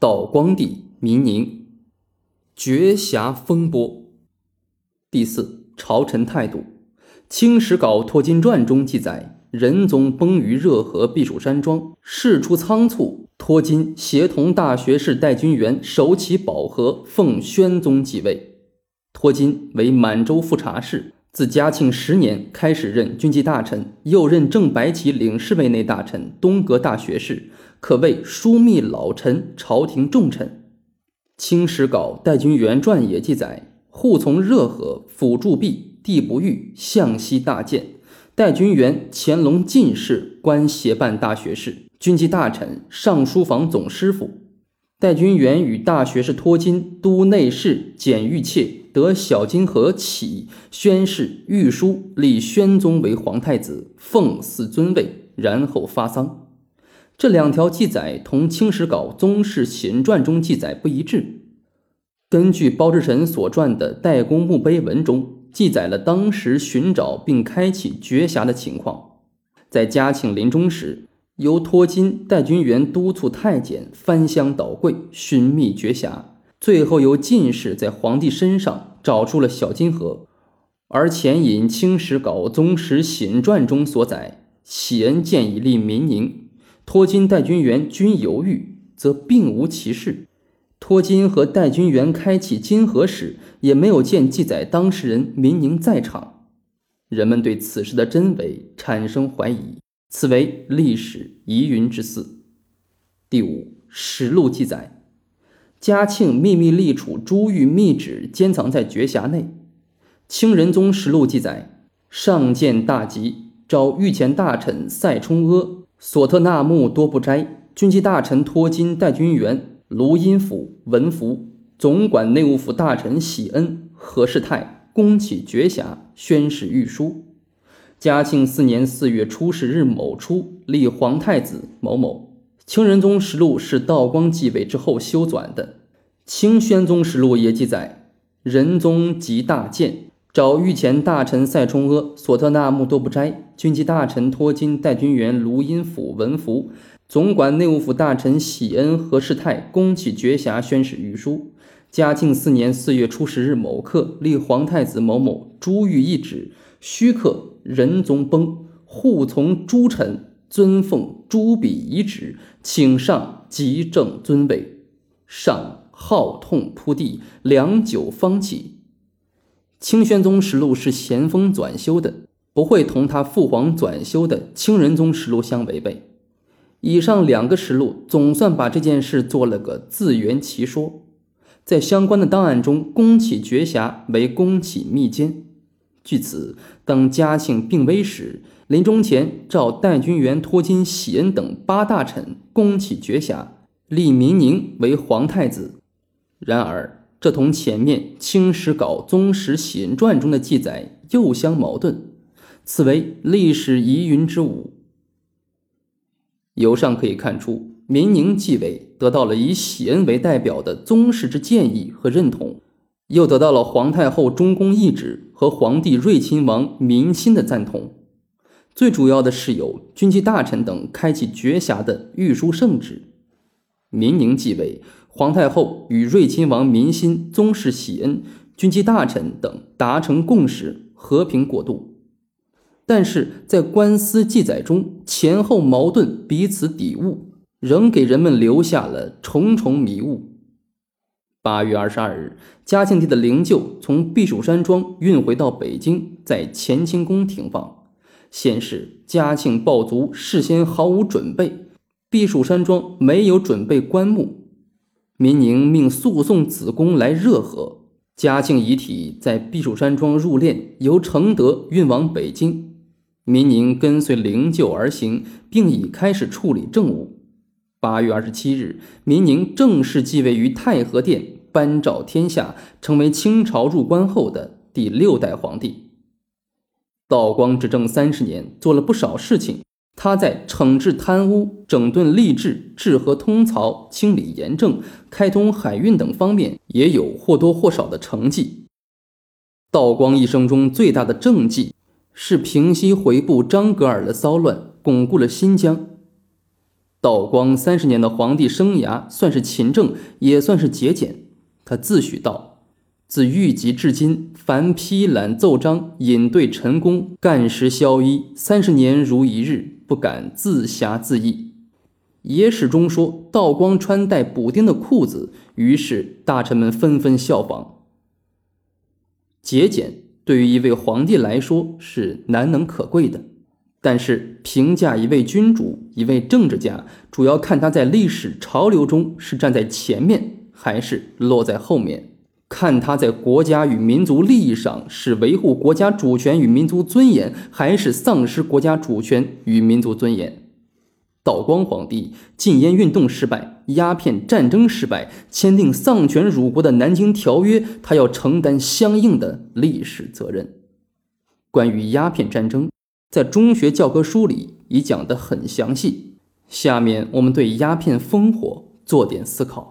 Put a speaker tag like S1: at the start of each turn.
S1: 道光帝明宁，绝匣风波。第四，朝臣态度。《清史稿托金传》中记载，仁宗崩于热河避暑山庄，事出仓促，托金协同大学士戴君元守起保河，奉宣宗继位。托金为满洲副察事。自嘉庆十年开始任军机大臣，又任正白旗领侍卫内大臣、东阁大学士，可谓枢密老臣、朝廷重臣。《清史稿·戴君元传》也记载：护从热河，辅助弼，地不遇，向西大建。戴君元乾隆进士，官协办大学士、军机大臣、尚书房总师傅。戴君元与大学士托金、都内侍简玉妾。得小金河起宣誓御书，立宣宗为皇太子，奉祀尊位，然后发丧。这两条记载同《清史稿·宗室行传》中记载不一致。根据包志臣所撰的《代公墓碑文》中记载了当时寻找并开启绝匣的情况。在嘉庆临终时，由托金、戴君元督促太监翻箱倒柜寻觅绝匣。最后由进士在皇帝身上找出了小金盒，而前引《清史稿宗室行传》中所载，启恩建议立民宁，托金、代君元均犹豫，则并无其事。托金和代君元开启金河时，也没有见记载当事人民宁在场，人们对此事的真伪产生怀疑，此为历史疑云之四。第五，实录记载。嘉庆秘密立储珠玉密旨，监藏在绝匣内。清仁宗实录记载：上见大吉，召御前大臣赛冲阿、索特纳木多布斋、军机大臣托金、代军元、卢荫甫、文福、总管内务府大臣喜恩、何世泰，恭起绝匣，宣誓御书。嘉庆四年四月初十日某初，立皇太子某某。清仁宗实录是道光继位之后修纂的，清宣宗实录也记载，仁宗即大建，找御前大臣赛冲阿、索特纳木多布斋、军机大臣托金、代军员、卢荫甫、文福，总管内务府大臣喜恩、何世泰，恭起绝匣，宣誓御书。嘉庆四年四月初十日某刻，立皇太子某某朱玉一旨，虚刻仁宗崩，护从诸臣。尊奉朱笔遗旨，请上即正尊位。上号痛扑地，良久方起。清宣宗实录是咸丰纂修的，不会同他父皇纂修的清仁宗实录相违背。以上两个实录总算把这件事做了个自圆其说。在相关的档案中，宫启绝匣为宫启密监。据此，当嘉庆病危时。临终前，召戴君元、托金、喜恩等八大臣恭起绝匣，立明宁为皇太子。然而，这同前面《清史稿宗室显传》中的记载又相矛盾，此为历史疑云之五。由上可以看出，民宁继位得到了以喜恩为代表的宗室之建议和认同，又得到了皇太后中宫懿旨和皇帝睿亲王民心的赞同。最主要的是有军机大臣等开启绝匣的御书圣旨。民宁继位，皇太后与睿亲王民心、宗室喜恩、军机大臣等达成共识，和平过渡。但是在官司记载中，前后矛盾，彼此抵牾，仍给人们留下了重重迷雾。八月二十二日，嘉庆帝的灵柩从避暑山庄运回到北京，在乾清宫停放。显示嘉庆暴卒事先毫无准备，避暑山庄没有准备棺木。民宁命速送子宫来热河，嘉庆遗体在避暑山庄入殓，由承德运往北京。民宁跟随灵柩而行，并已开始处理政务。八月二十七日，民宁正式继位于太和殿，颁诏天下，成为清朝入关后的第六代皇帝。道光执政三十年，做了不少事情。他在惩治贪污、整顿吏治、治河通漕、清理盐政、开通海运等方面，也有或多或少的成绩。道光一生中最大的政绩，是平息回部张格尔的骚乱，巩固了新疆。道光三十年的皇帝生涯，算是勤政，也算是节俭。他自诩道：“自御籍至今，凡批览奏章、引对陈功、干时宵衣，三十年如一日，不敢自暇自抑。”野史中说道光穿戴补丁的裤子，于是大臣们纷纷效仿。节俭对于一位皇帝来说是难能可贵的，但是评价一位君主、一位政治家，主要看他在历史潮流中是站在前面。还是落在后面，看他在国家与民族利益上是维护国家主权与民族尊严，还是丧失国家主权与民族尊严。道光皇帝禁烟运动失败，鸦片战争失败，签订丧权辱国的南京条约，他要承担相应的历史责任。关于鸦片战争，在中学教科书里已讲得很详细。下面我们对鸦片烽火做点思考。